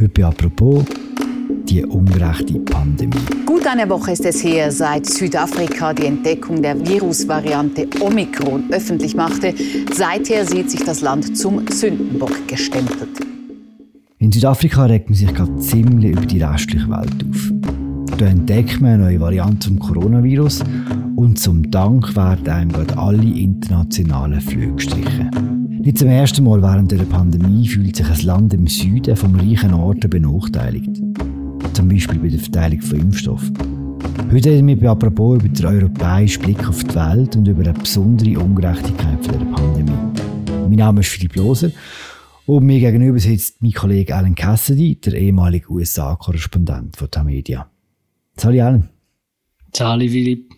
Heute apropos die ungerechte Pandemie. Gut eine Woche ist es her, seit Südafrika die Entdeckung der Virusvariante Omikron öffentlich machte. Seither sieht sich das Land zum Sündenbock gestempelt. In Südafrika regt man sich gerade ziemlich über die restliche Welt auf. Da entdeckt man eine neue Variante zum Coronavirus und zum Dank werden einem gerade alle internationalen Flüge gestrichen. Nicht zum ersten Mal während der Pandemie fühlt sich ein Land im Süden vom reichen Orten benachteiligt. Zum Beispiel bei der Verteilung von Impfstoffen. Heute reden wir bei apropos über den europäischen Blick auf die Welt und über eine besondere Ungerechtigkeit der Pandemie. Mein Name ist Philipp Loser und mir gegenüber sitzt mein Kollege Alan Cassidy, der ehemalige USA-Korrespondent von Tamedia. Hallo Alan. Hallo Philipp.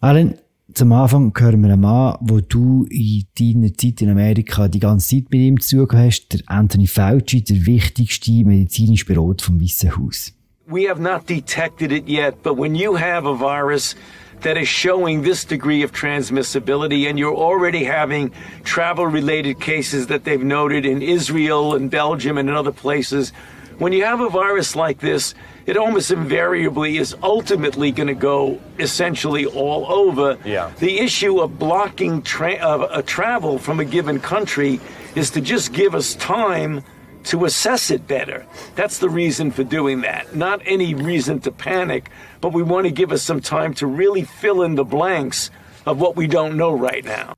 Alan, zum Anfang hören wir einen Mann, wo du in deiner Zeit in Amerika die ganze Zeit mit ihm zu hast, der Anthony Fauci, der wichtigste medizinische Berater vom Weißen Haus. We have not detected it yet, but when you have a virus that is showing this degree of transmissibility, and you're already having travel related cases that they've noted in Israel and Belgium and in other places. When you have a virus like this, it almost invariably is ultimately going to go essentially all over. Yeah. The issue of blocking tra- of, uh, travel from a given country is to just give us time to assess it better. That's the reason for doing that. Not any reason to panic, but we want to give us some time to really fill in the blanks of what we don't know right now.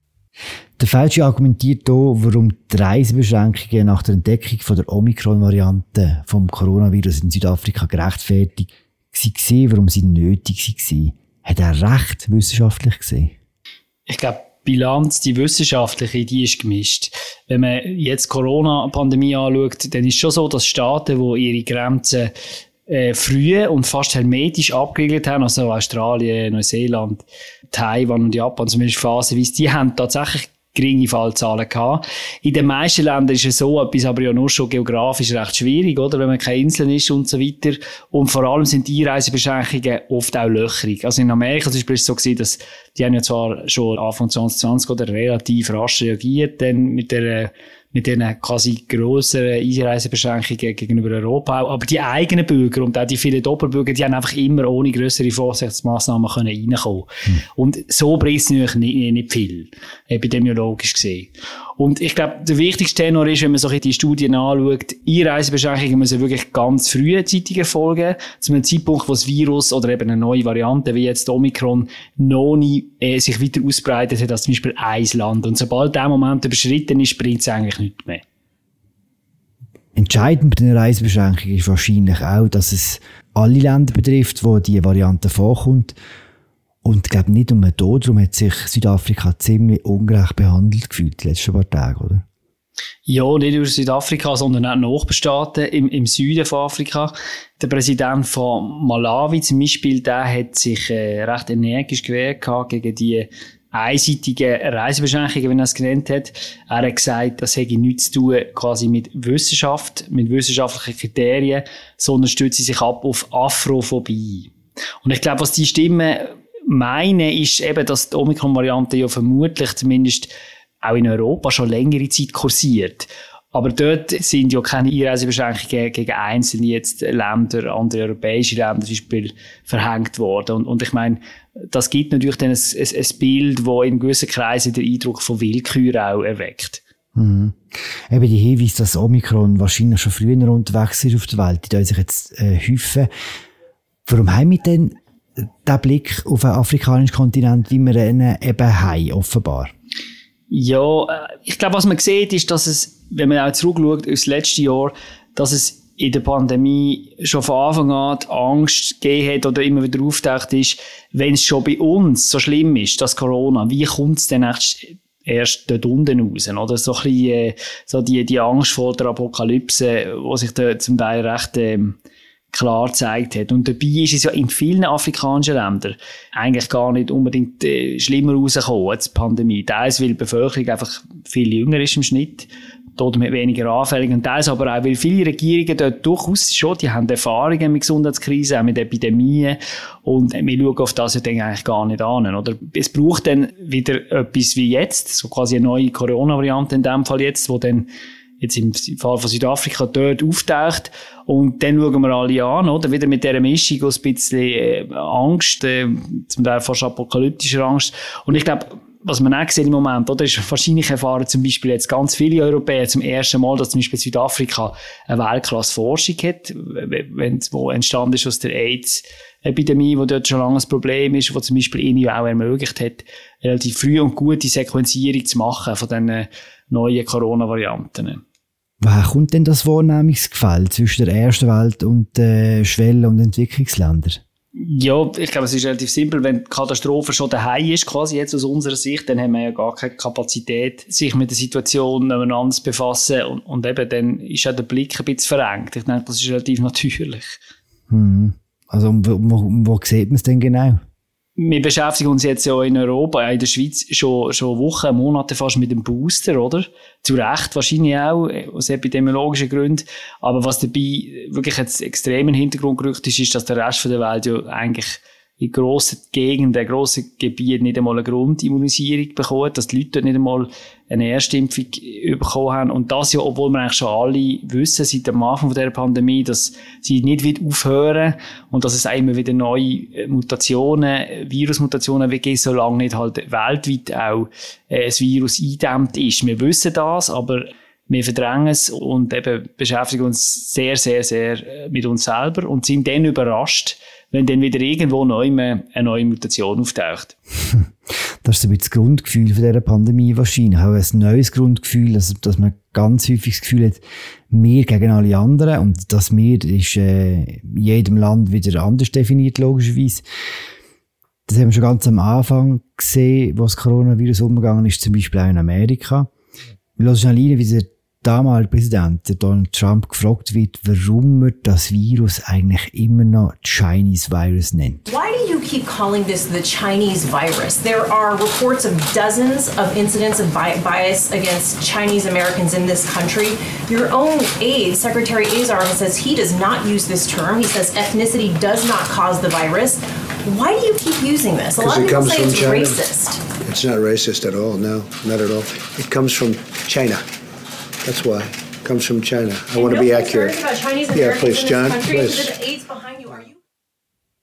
Der Fauci argumentiert hier, warum die Reisebeschränkungen nach der Entdeckung von der Omikron-Variante vom Coronavirus in Südafrika gerechtfertigt waren, warum sie nötig waren. Hat er recht wissenschaftlich gesehen? Ich glaube, Bilanz, die wissenschaftliche, die ist gemischt. Wenn man jetzt die Corona-Pandemie anschaut, dann ist es schon so, dass Staaten, die ihre Grenzen äh, früh und fast hermetisch abgeriegelt haben, also Australien, Neuseeland, Taiwan und Japan, zumindest phasenweise, die haben tatsächlich geringe Fallzahlen gehabt. In den meisten Ländern ist es so etwas aber ja nur schon geografisch recht schwierig, oder? Wenn man keine Inseln ist und so weiter. Und vor allem sind die Einreisebeschränkungen oft auch löchrig. Also in Amerika zum Beispiel ist es so gewesen, dass die haben ja zwar schon Anfang 2020 oder relativ rasch reagiert, dann mit der mit diesen quasi grösseren Einreisebeschränkungen gegenüber Europa. Aber die eigenen Bürger und auch die vielen Doppelbürger, die haben einfach immer ohne größere Vorsichtsmaßnahmen können reinkommen. Hm. Und so bringt es natürlich nicht, nicht viel, epidemiologisch gesehen. Und ich glaube, der wichtigste Tenor ist, wenn man so die Studien anschaut, Einreisebeschränkungen müssen wirklich ganz frühzeitig erfolgen, zu einem Zeitpunkt, wo das Virus oder eben eine neue Variante, wie jetzt Omikron, noch nie äh, sich weiter ausbreitet hat als zum Beispiel ein Land. Und sobald der Moment überschritten ist, bringt es eigentlich nichts mehr. Entscheidend bei den Reisebeschränkungen ist wahrscheinlich auch, dass es alle Länder betrifft, wo die Variante vorkommt. Und ich glaube, nicht nur darum hat sich Südafrika ziemlich ungerecht behandelt gefühlt, die letzten paar Tage, oder? Ja, nicht nur Südafrika, sondern auch Nachbarstaaten im, im Süden von Afrika. Der Präsident von Malawi zum Beispiel, der hat sich äh, recht energisch gewehrt gegen die einseitigen Reisebeschränkungen, wie er es genannt hat. Er hat gesagt, das hätte nichts zu tun quasi mit Wissenschaft, mit wissenschaftlichen Kriterien, sondern stützt sich ab auf Afrophobie. Und ich glaube, was die Stimmen meinen, ist eben, dass die Omikron-Variante ja vermutlich zumindest auch in Europa schon längere Zeit kursiert. Aber dort sind ja keine Einreisebeschränkungen gegen einzelne jetzt Länder, andere europäische Länder zum Beispiel verhängt worden. Und, und ich meine, das gibt natürlich dann ein, ein, ein Bild, das in gewissen Kreisen den Eindruck von Willkür auch erweckt. Mhm. Eben die Hinweise, dass Omikron wahrscheinlich schon früher unterwegs ist auf der Welt, die sich jetzt äh, häufen. Warum haben wir denn den Blick auf den afrikanischen Kontinent, wie wir ihn eben haben, offenbar? Ja, äh, ich glaube, was man sieht, ist, dass es, wenn man auch zurückschaut aufs letzte Jahr, dass es in der Pandemie schon von Anfang an die Angst gegeben hat oder immer wieder auftaucht ist, wenn es schon bei uns so schlimm ist, das Corona, wie kommt es denn erst, dort unten raus? Oder so ein bisschen, äh, so die, die Angst vor der Apokalypse, wo sich da zum Teil recht, ähm, klar gezeigt hat. Und dabei ist es ja in vielen afrikanischen Ländern eigentlich gar nicht unbedingt äh, schlimmer rausgekommen als die Pandemie. Teils, weil die Bevölkerung einfach viel jünger ist im Schnitt, damit weniger anfällig. Und teils aber auch, weil viele Regierungen dort durchaus schon, die haben Erfahrungen mit Gesundheitskrisen, auch mit Epidemien. Und wir schauen auf das ja dann eigentlich gar nicht an, oder? Es braucht dann wieder etwas wie jetzt, so quasi eine neue Corona-Variante in dem Fall jetzt, wo dann jetzt im Fall von Südafrika dort auftaucht. Und dann schauen wir alle an, oder? Wieder mit dieser Mischung aus ein bisschen äh, Angst, äh, zum Teil fast apokalyptischer Angst. Und ich glaube, was man auch sieht im Moment, oder, ist wahrscheinlich erfahren zum Beispiel jetzt ganz viele Europäer zum ersten Mal, dass zum Beispiel Südafrika eine Weltklasse-Forschung hat, wenn, wo entstanden ist aus der AIDS-Epidemie, wo dort schon lange ein Problem ist, wo zum Beispiel ihnen auch ermöglicht hat, relativ früh und gute Sequenzierung zu machen von diesen neuen Corona-Varianten. Woher kommt denn das Wahrnehmungsgefälle zwischen der ersten Welt und den Schwellen- und Entwicklungsländern? Ja, ich glaube, es ist relativ simpel. Wenn die Katastrophe schon daheim ist, quasi jetzt aus unserer Sicht, dann haben wir ja gar keine Kapazität, sich mit der Situation nebeneinander zu befassen. Und, und eben, dann ist auch der Blick ein bisschen verengt. Ich denke, das ist relativ natürlich. Hm. Also, wo, wo, wo sieht man es denn genau? Wir beschäftigen uns jetzt ja in Europa, in der Schweiz schon, schon Wochen, Monate fast mit dem Booster, oder? Zu Recht wahrscheinlich auch, aus epidemiologischen Gründen. Aber was dabei wirklich jetzt extrem den Hintergrund gerückt ist, ist, dass der Rest der Welt ja eigentlich in grossen Gegenden, grossen Gebieten nicht einmal eine Grundimmunisierung bekommen, dass die Leute dort nicht einmal eine Erstimpfung bekommen haben. Und das ja, obwohl wir eigentlich schon alle wissen, seit dem Anfang der Pandemie, dass sie nicht wieder aufhören und dass es immer wieder neue Mutationen, Virusmutationen wie solange nicht halt weltweit auch äh, ein Virus eindämmt ist. Wir wissen das, aber wir verdrängen es und eben beschäftigen uns sehr, sehr, sehr mit uns selber und sind dann überrascht, wenn dann wieder irgendwo neu eine neue Mutation auftaucht. Das ist ein bisschen das Grundgefühl von dieser Pandemie wahrscheinlich. Auch ein neues Grundgefühl, dass, dass man ganz häufig das Gefühl hat, wir gegen alle anderen. Und das wir ist äh, in jedem Land wieder anders definiert, logischerweise. Das haben wir schon ganz am Anfang gesehen, wo das Coronavirus umgegangen ist, zum Beispiel auch in Amerika. Wir hören schnell rein, wie der damalige Präsident Donald Trump gefragt wird, warum er das Virus eigentlich immer noch Chinese Virus nennt. Why do you keep calling this the Chinese virus? There are reports of dozens of incidents of bias against Chinese Americans in this country. Your own aide, Secretary Azar, says he does not use this term. He says ethnicity does not cause the virus. Why do you keep using this? A lot of people say it's China. racist. It's not racist at all. No, not at all. It comes from China. That's why. It comes from China. I want to be accurate. Yeah, please, John. Please.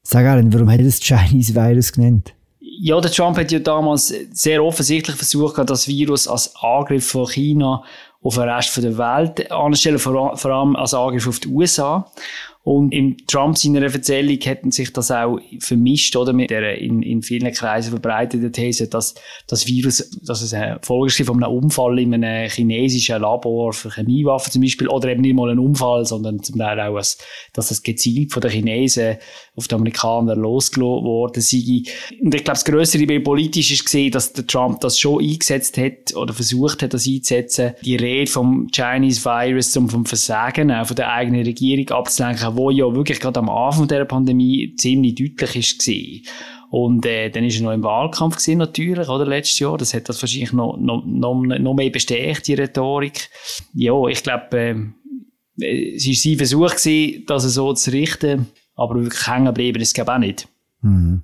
Sag Alan, warum hat er das Chinese Virus genannt? Ja, der Trump hat ja damals sehr offensichtlich versucht, das Virus als Angriff von China auf den Rest der Welt anzustellen, vor allem als Angriff auf die USA. Und im Trump seiner Erzählung hätten sich das auch vermischt, oder, mit der in, in vielen Kreisen verbreiteten These, dass das Virus, dass es eine Folge von einem Unfall in einem chinesischen Labor für Chemiewaffen zum Beispiel, oder eben nicht mal ein Unfall, sondern zum Teil auch, dass das gezielt von den Chinesen auf die Amerikaner losgelassen worden sei. Und ich glaube, das grössere Bild politisch ist gesehen, dass der Trump das schon eingesetzt hat, oder versucht hat, das einzusetzen, die Rede vom Chinese Virus, um vom Versagen auch von der eigenen Regierung abzulenken, wo ja wirklich gerade am Anfang der Pandemie ziemlich deutlich ist gewesen. Und äh, dann ist er noch im Wahlkampf gewesen, natürlich, oder, letztes Jahr. Das hat das wahrscheinlich noch, noch, noch, mehr bestärkt, die Rhetorik. Ja, ich glaube, äh, es war sein Versuch gewesen, das so zu richten, aber wirklich hängen bleiben ist es, auch nicht. Mhm.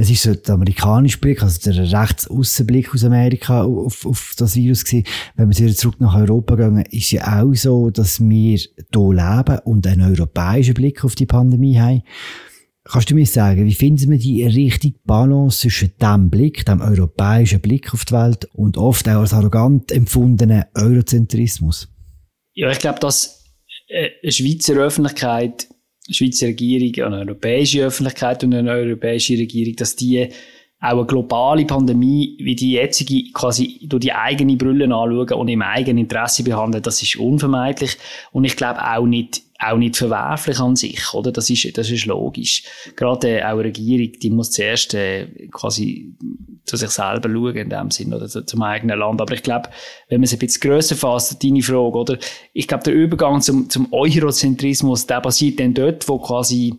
Es ist so der amerikanische Blick, also der Rechtsaußenblick aus Amerika auf, auf das Virus gewesen. Wenn wir wieder zurück nach Europa gehen, ist ja auch so, dass wir hier leben und einen europäischen Blick auf die Pandemie haben. Kannst du mir sagen, wie finden wir die richtige Balance zwischen dem Blick, dem europäischen Blick auf die Welt und oft auch als arrogant empfundenen Eurozentrismus? Ja, ich glaube, dass äh, eine Schweizer Öffentlichkeit Schweizer Regierung, eine europäische Öffentlichkeit und eine europäische Regierung, dass die auch eine globale Pandemie wie die jetzige quasi durch die eigene Brille anschauen und im eigenen Interesse behandeln, das ist unvermeidlich. Und ich glaube auch nicht auch nicht verwerflich an sich, oder? Das ist, das ist logisch. Gerade äh, auch eine Regierung, die muss zuerst äh, quasi zu sich selber schauen, in dem Sinn, oder zu, zum eigenen Land. Aber ich glaube, wenn man es ein bisschen grösser fasst, deine Frage, oder? Ich glaube, der Übergang zum, zum Eurozentrismus, der passiert dann dort, wo quasi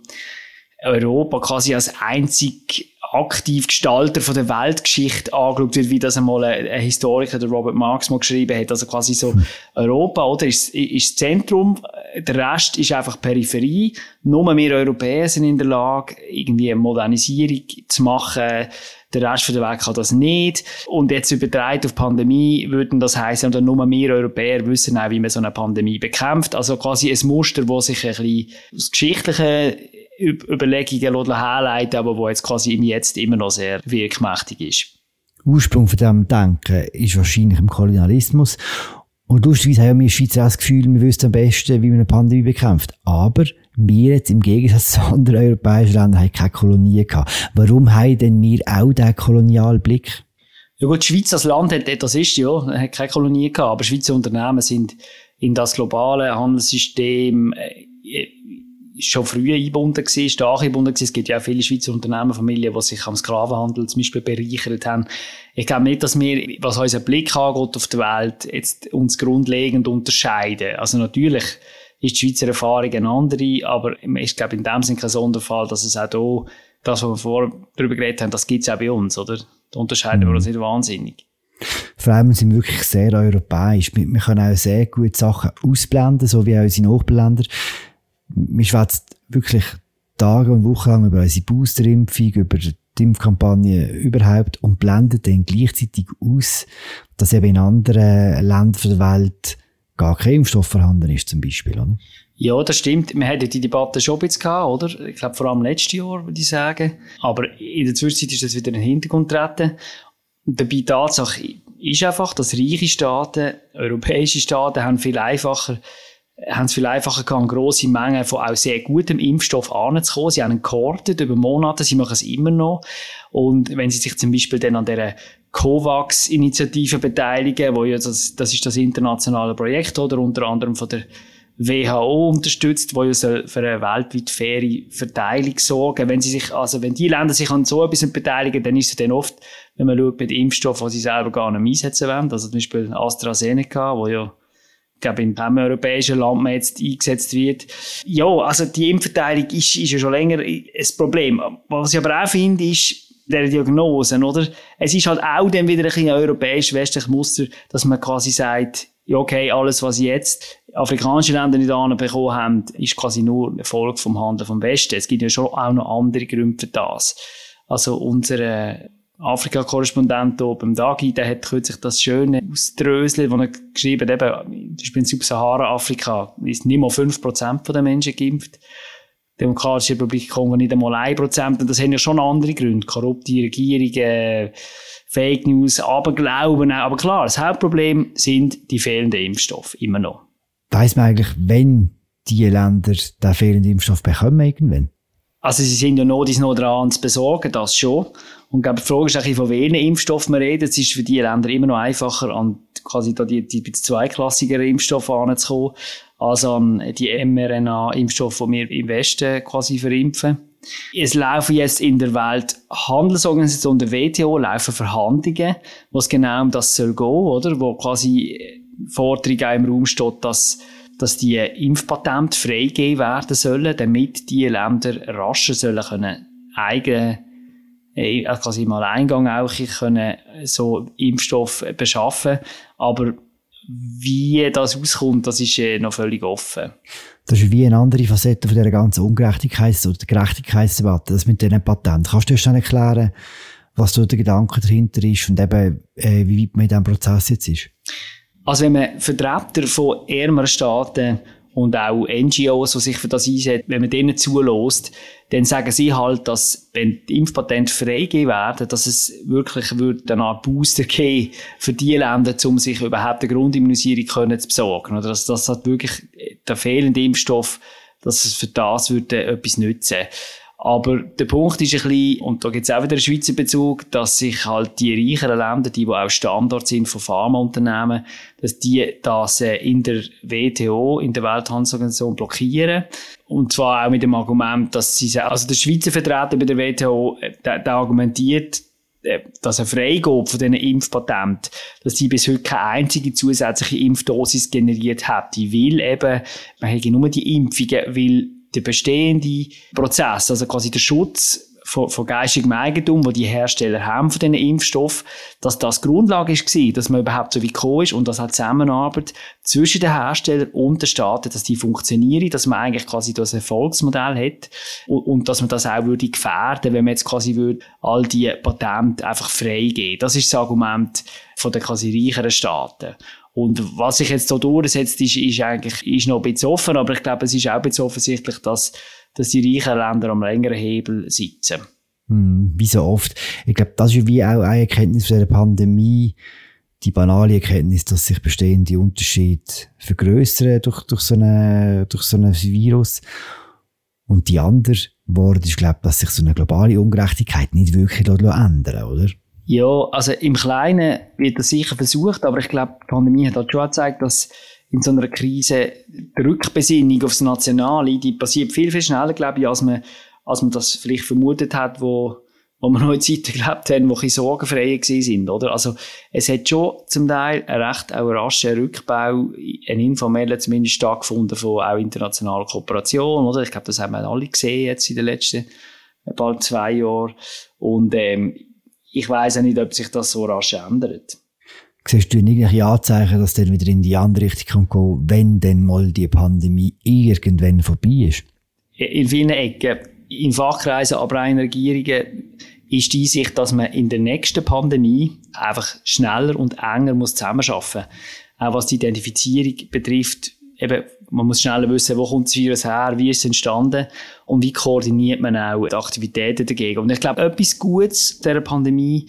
Europa quasi als einzig aktiv Gestalter von der Weltgeschichte angeschaut wird, wie das einmal ein, Historiker, der Robert Marx, mal geschrieben hat. Also quasi so Europa, oder? Ist, ist Zentrum der Rest ist einfach Peripherie. Nur wir Europäer sind in der Lage, irgendwie eine Modernisierung zu machen. Der Rest der Welt kann das nicht. Und jetzt übertragen auf Pandemie würden das heißen, und nur wir Europäer wissen auch, wie man so eine Pandemie bekämpft. Also quasi ein Muster, das sich ein bisschen aus geschichtlichen Überlegungen herleiten aber wo jetzt quasi im Jetzt immer noch sehr wirkmächtig ist. Ursprung von diesem Denken ist wahrscheinlich im Kolonialismus. Und lustigerweise haben wir Schweizer das Gefühl, wir wüssten am besten, wie man eine Pandemie bekämpft. Aber wir jetzt im Gegensatz zu anderen europäischen Ländern haben keine Kolonie gehabt. Warum haben denn wir auch diesen Kolonialblick? Ja gut, die Schweiz als Land hat, das ist ja, hat keine Kolonie gehabt, aber Schweizer Unternehmen sind in das globale Handelssystem äh, schon früh eingebunden gewesen, stark eingebunden gewesen. Es gibt ja auch viele Schweizer Unternehmerfamilien, die sich am Sklavenhandel zum Beispiel bereichert haben. Ich glaube nicht, dass wir, was unseren Blick angeht auf die Welt, jetzt uns grundlegend unterscheiden. Also natürlich ist die Schweizer Erfahrung eine andere, aber ich glaube in dem Sinne kein Sonderfall, dass es auch hier, das, was wir vorher darüber geredet haben, das gibt es auch bei uns, oder? Da unterscheiden wir uns nicht wahnsinnig. Vor allem sind wir wirklich sehr europäisch. Wir können auch sehr gut Sachen ausblenden, so wie auch unsere Nachbarländer wir schwätzen wirklich Tage und Wochen lang über unsere Boosterimpfung, über die Impfkampagne überhaupt und blenden dann gleichzeitig aus, dass eben in anderen Ländern der Welt gar kein Impfstoff vorhanden ist, zum Beispiel, oder? Ja, das stimmt. Wir hatten die Debatte schon ein bisschen gehabt, oder? Ich glaube, vor allem letztes Jahr, würde ich sagen. Aber in der Zwischenzeit ist das wieder in den Hintergrund getreten. Und dabei Tatsache ist einfach, dass reiche Staaten, europäische Staaten haben viel einfacher haben es viel einfacher gehabt, grosse Mengen von auch sehr gutem Impfstoff anzukommen. Sie haben ihn gehortet über Monate, sie machen es immer noch. Und wenn sie sich zum Beispiel dann an der COVAX-Initiative beteiligen, wo ja das, das ist das internationale Projekt, oder unter anderem von der WHO unterstützt, wo ja für eine weltweit faire Verteilung sorgen. Wenn sie sich, also wenn die Länder sich an so etwas beteiligen, dann ist es dann oft, wenn man schaut, bei den Impfstoffen, die sie selber gar nicht einsetzen wollen, also zum Beispiel AstraZeneca, wo ja ich glaube, in keinem europäischen Land mehr jetzt eingesetzt wird. Ja, also die Impfverteilung ist, ist ja schon länger ein Problem. Was ich aber auch finde, ist, der Diagnose, oder? Es ist halt auch dann wieder ein bisschen europäisch-westliches Muster, dass man quasi sagt, ja, okay, alles, was jetzt afrikanische Länder nicht anbekommen haben, ist quasi nur eine Folge vom Handeln vom Westen. Es gibt ja schon auch noch andere Gründe für das. Also unsere Afrika-Korrespondent beim Dagi, der hat kürzlich das schöne ausdröselt, wo er geschrieben hat, eben, zum Beispiel in Subsahara-Afrika ist nicht mal 5% der Menschen geimpft. Demokratische Republik Kongo nicht einmal 1%. Und das haben ja schon andere Gründe. Korrupte Regierungen, Fake News, Aberglauben. Aber klar, das Hauptproblem sind die fehlenden Impfstoffe. Immer noch. Weiss man eigentlich, wenn die Länder den fehlenden Impfstoff bekommen irgendwann? Also sie sind ja noch, noch dran zu besorgen, das schon. Und glaube, die Frage ist eigentlich, von welchen Impfstoffen wir reden. Es ist für die Länder immer noch einfacher, an quasi da die, die zweiklassigeren Impfstoffe anzukommen, als an die mRNA-Impfstoffe, die wir im Westen quasi verimpfen. Es laufen jetzt in der Welt Handelsorganisation der WTO laufen Verhandlungen, was genau um das soll gehen, oder? Wo quasi Forderung im Raum steht, dass dass die Impfpatente freigegeben werden sollen, damit die Länder rascher sollen können eigene äh, also quasi mal Eingang auch können so Impfstoff beschaffen, aber wie das auskommt, das ist äh, noch völlig offen. Das ist wie eine andere Facette von dieser ganzen Ungerechtigkeits- oder Gerechtigkeitsdebatte, das mit diesen Patenten. Kannst du uns dann erklären, was so der Gedanke dahinter ist und eben, äh, wie weit man in diesem Prozess jetzt ist? Also wenn man Vertreter von ärmeren Staaten und auch NGOs, die sich für das einsetzen, wenn man denen zulässt, dann sagen sie halt, dass wenn die Impfpatente freigegeben werden, dass es wirklich wird eine Art Booster geben für die Länder, um sich überhaupt eine Grundimmunisierung können zu besorgen. Oder dass das hat wirklich der fehlende Impfstoff, dass es für das würde etwas nützen. Aber der Punkt ist ein bisschen, und da gibt es auch wieder einen Schweizer Bezug, dass sich halt die reicheren Länder, die, die auch Standard sind von Pharmaunternehmen, dass die das äh, in der WTO, in der Welthandelsorganisation blockieren. Und zwar auch mit dem Argument, dass sie, also der Schweizer Vertreter bei der WTO, äh, der, der argumentiert, äh, dass er Freigabe von diesen Impfpatenten, dass sie bis heute keine einzige zusätzliche Impfdosis generiert hat. Die will eben, man hat nur die Impfungen, weil der bestehende Prozess, also quasi der Schutz von, von geistigem Eigentum, wo die Hersteller haben von diesen Impfstoffen, dass das Grundlage war, dass man überhaupt so wie gekommen ist und dass auch Zusammenarbeit zwischen den Herstellern und den Staaten, dass die funktionieren, dass man eigentlich quasi das Erfolgsmodell hat und, und dass man das auch würde gefährden, wenn man jetzt quasi würde all die Patente einfach freigeben. Das ist das Argument von den quasi reicheren Staaten. Und was sich jetzt so durchsetzt, ist, ist eigentlich ist noch ein bisschen offen, aber ich glaube, es ist auch ein bisschen offensichtlich, dass dass die reichen Länder am längeren Hebel sitzen. Hm, wie so oft. Ich glaube, das ist wie auch eine Erkenntnis der Pandemie, die banale Erkenntnis, dass sich bestehende Unterschiede vergrößern durch, durch, so eine, durch so ein Virus. Und die andere Wort ist, glaube dass sich so eine globale Ungerechtigkeit nicht wirklich ändern oder? Ja, also im Kleinen wird das sicher versucht, aber ich glaube, die Pandemie hat halt schon gezeigt, dass in so einer Krise die Rückbesinnung aufs Nationale, die passiert viel, viel schneller, glaube ich, als man, als man das vielleicht vermutet hat, wo, wo wir noch in Zeiten gelebt haben, wo ein sorgenfreier sind, oder? Also, es hat schon zum Teil einen recht auch raschen Rückbau, ein informeller zumindest stattgefunden von auch internationaler Kooperation, oder? Ich glaube, das haben wir alle gesehen jetzt in den letzten bald zwei Jahren. Und, ähm, ich weiß auch nicht, ob sich das so rasch ändert. Siehst du irgendwelche Anzeichen, dass dann wieder in die andere Richtung kommt, wenn denn mal die Pandemie irgendwann vorbei ist? In vielen Ecken, in Fachkreisen, aber auch in Regierungen, ist die Sicht, dass man in der nächsten Pandemie einfach schneller und enger muss zusammenarbeiten muss. Auch was die Identifizierung betrifft, eben, man muss schneller wissen, wo kommt das Virus her, wie ist es entstanden und wie koordiniert man auch die Aktivitäten dagegen. Und ich glaube, etwas Gutes dieser Pandemie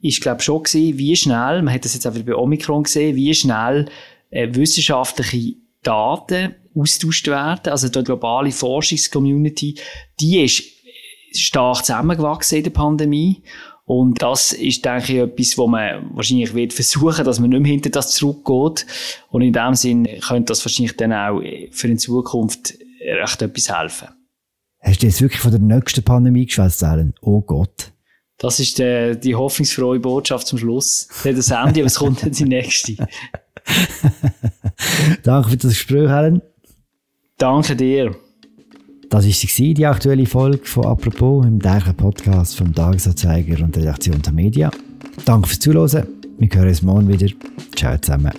ist, glaube schon gewesen, wie schnell, man hat das jetzt auch wieder bei Omikron gesehen, wie schnell äh, wissenschaftliche Daten austauscht werden. Also die globale Forschungscommunity, die ist stark zusammengewachsen in der Pandemie. Und das ist, denke ich, etwas, wo man wahrscheinlich wird versuchen, dass man nicht mehr hinter das zurückgeht. Und in dem Sinn könnte das wahrscheinlich dann auch für in Zukunft recht etwas helfen. Hast du jetzt wirklich von der nächsten Pandemie geschwätzt, Alan? Oh Gott. Das ist der, die hoffnungsfrohe Botschaft zum Schluss. Das ist das Ende, aber es kommt dann die nächste. Danke für das Gespräch, Helen. Danke dir. Das war die aktuelle Folge von «Apropos» im täglichen Podcast vom Tagesanzeiger und der Redaktion der Media. Danke fürs Zuhören. Wir hören uns morgen wieder. Ciao zusammen.